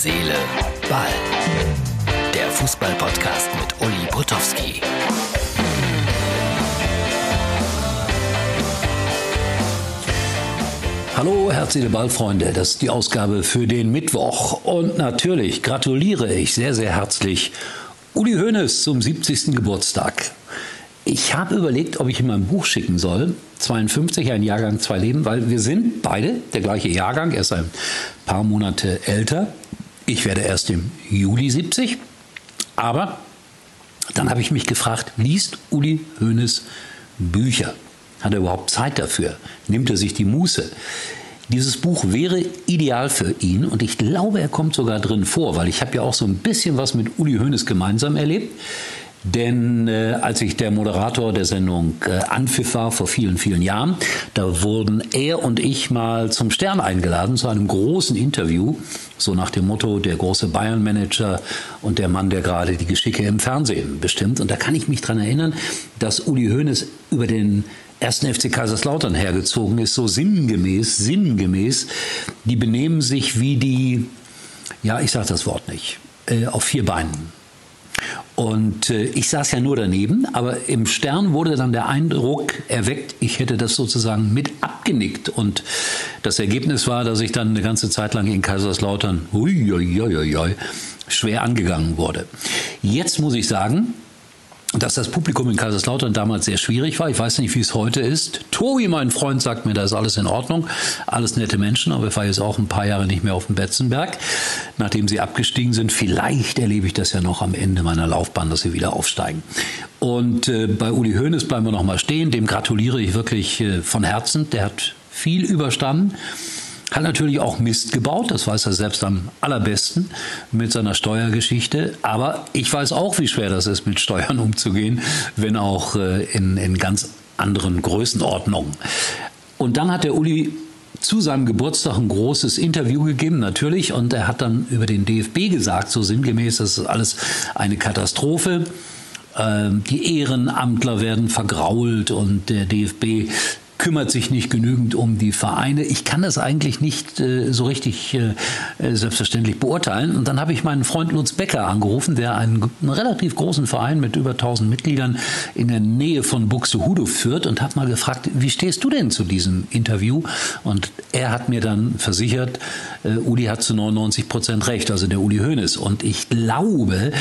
Seele, Ball. Der Fußball-Podcast mit Uli Potowski. Hallo, herzliche Ballfreunde, das ist die Ausgabe für den Mittwoch. Und natürlich gratuliere ich sehr, sehr herzlich Uli Hoeneß zum 70. Geburtstag. Ich habe überlegt, ob ich ihm mein Buch schicken soll. 52, ein Jahrgang, zwei Leben, weil wir sind beide der gleiche Jahrgang. Er ist ein paar Monate älter. Ich werde erst im Juli 70. Aber dann habe ich mich gefragt, liest Uli Hoeneß Bücher? Hat er überhaupt Zeit dafür? Nimmt er sich die Muße? Dieses Buch wäre ideal für ihn und ich glaube, er kommt sogar drin vor, weil ich habe ja auch so ein bisschen was mit Uli Hoeneß gemeinsam erlebt. Denn äh, als ich der Moderator der Sendung äh, Anpfiff war vor vielen, vielen Jahren, da wurden er und ich mal zum Stern eingeladen zu einem großen Interview, so nach dem Motto der große Bayern-Manager und der Mann, der gerade die Geschicke im Fernsehen bestimmt. Und da kann ich mich dran erinnern, dass Uli Hoeneß über den ersten FC Kaiserslautern hergezogen ist, so sinngemäß, sinngemäß, die benehmen sich wie die, ja, ich sage das Wort nicht, äh, auf vier Beinen. Und äh, ich saß ja nur daneben, aber im Stern wurde dann der Eindruck erweckt, ich hätte das sozusagen mit abgenickt. Und das Ergebnis war, dass ich dann eine ganze Zeit lang in Kaiserslautern ui, ui, ui, schwer angegangen wurde. Jetzt muss ich sagen, dass das Publikum in Kaiserslautern damals sehr schwierig war. Ich weiß nicht, wie es heute ist. Tobi, mein Freund, sagt mir, da ist alles in Ordnung. Alles nette Menschen, aber ich war jetzt auch ein paar Jahre nicht mehr auf dem Betzenberg. Nachdem sie abgestiegen sind, vielleicht erlebe ich das ja noch am Ende meiner Laufbahn, dass sie wieder aufsteigen. Und äh, bei Uli Hoeneß bleiben wir noch mal stehen. Dem gratuliere ich wirklich äh, von Herzen. Der hat viel überstanden. Hat natürlich auch Mist gebaut, das weiß er selbst am allerbesten mit seiner Steuergeschichte. Aber ich weiß auch, wie schwer das ist, mit Steuern umzugehen, wenn auch äh, in, in ganz anderen Größenordnungen. Und dann hat der Uli zu seinem Geburtstag ein großes Interview gegeben, natürlich, und er hat dann über den DFB gesagt, so sinngemäß, das ist alles eine Katastrophe. Ähm, die Ehrenamtler werden vergrault und der DFB kümmert sich nicht genügend um die Vereine. Ich kann das eigentlich nicht äh, so richtig äh, äh, selbstverständlich beurteilen. Und dann habe ich meinen Freund Lutz Becker angerufen, der einen, einen, relativ großen Verein mit über 1000 Mitgliedern in der Nähe von Buxtehude führt und habe mal gefragt, wie stehst du denn zu diesem Interview? Und er hat mir dann versichert, äh, Uli hat zu 99 Prozent recht, also der Uli Hoeneß. Und ich glaube,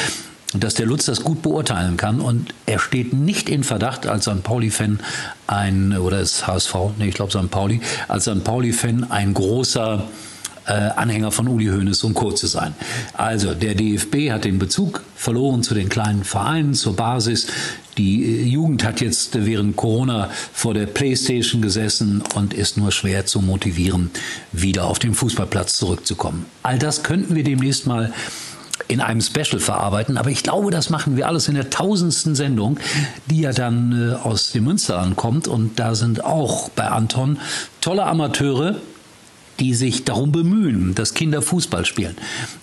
dass der Lutz das gut beurteilen kann und er steht nicht in Verdacht als St. Pauli-Fan ein, oder ist HSV, nee, ich glaube St. Pauli, als St. Pauli-Fan ein großer äh, Anhänger von Uli Hoeneß und Co. zu sein. Also der DFB hat den Bezug verloren zu den kleinen Vereinen, zur Basis. Die äh, Jugend hat jetzt während Corona vor der Playstation gesessen und ist nur schwer zu motivieren, wieder auf den Fußballplatz zurückzukommen. All das könnten wir demnächst mal in einem Special verarbeiten. Aber ich glaube, das machen wir alles in der tausendsten Sendung, die ja dann äh, aus dem Münsterland kommt. Und da sind auch bei Anton tolle Amateure, die sich darum bemühen, dass Kinder Fußball spielen.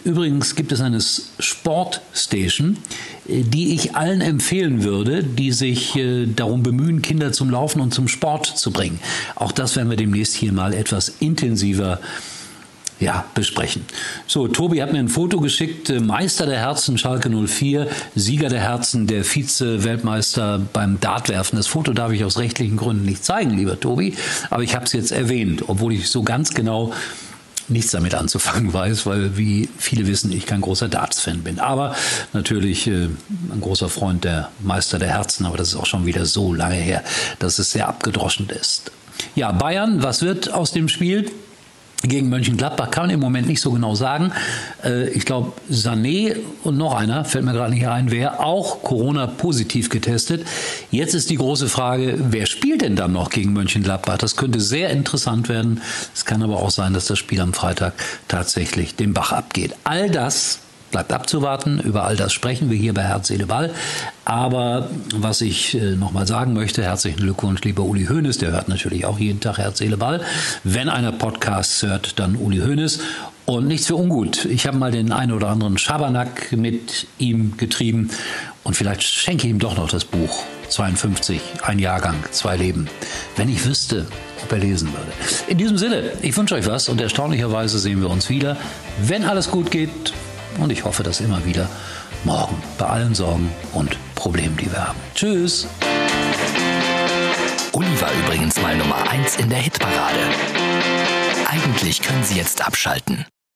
Übrigens gibt es eine Sportstation, äh, die ich allen empfehlen würde, die sich äh, darum bemühen, Kinder zum Laufen und zum Sport zu bringen. Auch das werden wir demnächst hier mal etwas intensiver ja, besprechen. So, Tobi hat mir ein Foto geschickt. Äh, Meister der Herzen, Schalke 04, Sieger der Herzen, der Vize-Weltmeister beim Dartwerfen. Das Foto darf ich aus rechtlichen Gründen nicht zeigen, lieber Tobi, aber ich habe es jetzt erwähnt, obwohl ich so ganz genau nichts damit anzufangen weiß, weil, wie viele wissen, ich kein großer Darts-Fan bin. Aber natürlich äh, ein großer Freund der Meister der Herzen, aber das ist auch schon wieder so lange her, dass es sehr abgedroschen ist. Ja, Bayern, was wird aus dem Spiel? Gegen Mönchengladbach kann man im Moment nicht so genau sagen. Äh, ich glaube, Sané und noch einer, fällt mir gerade nicht ein, wer auch Corona-positiv getestet. Jetzt ist die große Frage, wer spielt denn dann noch gegen Mönchengladbach? Das könnte sehr interessant werden. Es kann aber auch sein, dass das Spiel am Freitag tatsächlich den Bach abgeht. All das bleibt abzuwarten. Über all das sprechen wir hier bei Herz, Seele, Ball. Aber was ich äh, nochmal sagen möchte, herzlichen Glückwunsch, lieber Uli Hoeneß. Der hört natürlich auch jeden Tag Herz, Seele, Ball. Wenn einer Podcasts hört, dann Uli Hoeneß. Und nichts für ungut. Ich habe mal den einen oder anderen Schabernack mit ihm getrieben. Und vielleicht schenke ich ihm doch noch das Buch. 52, ein Jahrgang, zwei Leben. Wenn ich wüsste, ob er lesen würde. In diesem Sinne, ich wünsche euch was und erstaunlicherweise sehen wir uns wieder, wenn alles gut geht. Und ich hoffe, dass immer wieder morgen bei allen Sorgen und Problemen, die wir haben. Tschüss. Uli war übrigens mal Nummer 1 in der Hitparade. Eigentlich können Sie jetzt abschalten.